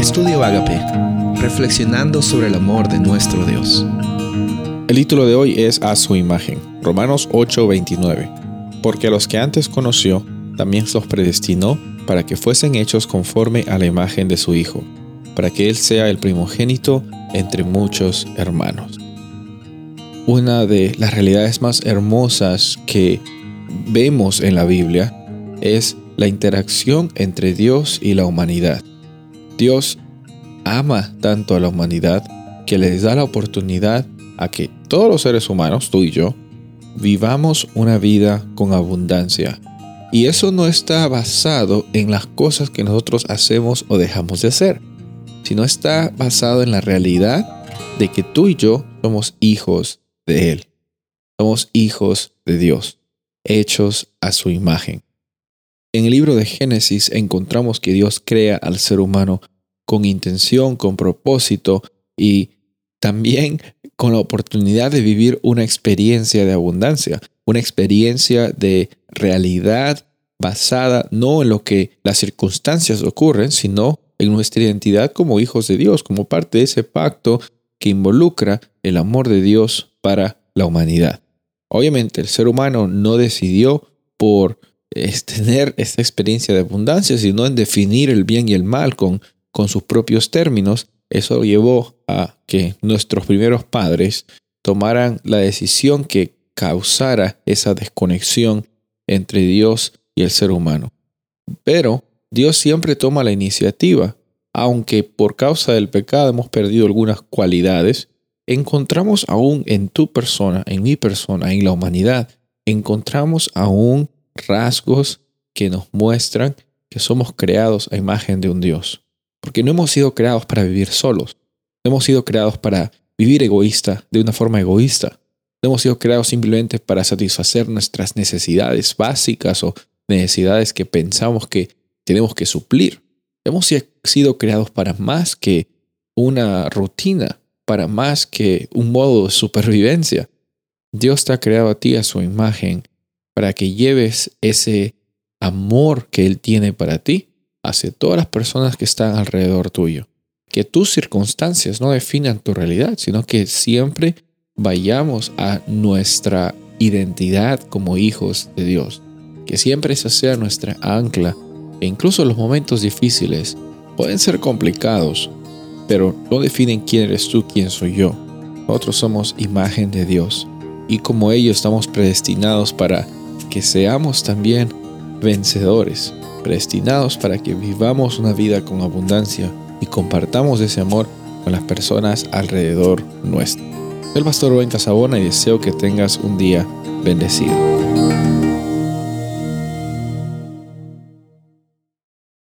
Estudio Agape, reflexionando sobre el amor de nuestro Dios. El título de hoy es A su imagen, Romanos 8:29. Porque a los que antes conoció, también los predestinó para que fuesen hechos conforme a la imagen de su Hijo, para que Él sea el primogénito entre muchos hermanos. Una de las realidades más hermosas que vemos en la Biblia es la interacción entre Dios y la humanidad. Dios ama tanto a la humanidad que les da la oportunidad a que todos los seres humanos, tú y yo, vivamos una vida con abundancia. Y eso no está basado en las cosas que nosotros hacemos o dejamos de hacer, sino está basado en la realidad de que tú y yo somos hijos de Él. Somos hijos de Dios, hechos a su imagen. En el libro de Génesis encontramos que Dios crea al ser humano con intención, con propósito y también con la oportunidad de vivir una experiencia de abundancia, una experiencia de realidad basada no en lo que las circunstancias ocurren, sino en nuestra identidad como hijos de Dios, como parte de ese pacto que involucra el amor de Dios para la humanidad. Obviamente el ser humano no decidió por es tener esta experiencia de abundancia, sino en definir el bien y el mal con, con sus propios términos. Eso llevó a que nuestros primeros padres tomaran la decisión que causara esa desconexión entre Dios y el ser humano. Pero Dios siempre toma la iniciativa, aunque por causa del pecado hemos perdido algunas cualidades, encontramos aún en tu persona, en mi persona, en la humanidad, encontramos aún rasgos que nos muestran que somos creados a imagen de un Dios. Porque no hemos sido creados para vivir solos. No hemos sido creados para vivir egoísta, de una forma egoísta. No hemos sido creados simplemente para satisfacer nuestras necesidades básicas o necesidades que pensamos que tenemos que suplir. Hemos sido creados para más que una rutina, para más que un modo de supervivencia. Dios te ha creado a ti a su imagen para que lleves ese amor que Él tiene para ti hacia todas las personas que están alrededor tuyo. Que tus circunstancias no definan tu realidad, sino que siempre vayamos a nuestra identidad como hijos de Dios. Que siempre esa sea nuestra ancla. E incluso los momentos difíciles pueden ser complicados, pero no definen quién eres tú, quién soy yo. Nosotros somos imagen de Dios. Y como ellos estamos predestinados para que seamos también vencedores, predestinados para que vivamos una vida con abundancia y compartamos ese amor con las personas alrededor nuestro. El pastor Rubén Casabona y deseo que tengas un día bendecido.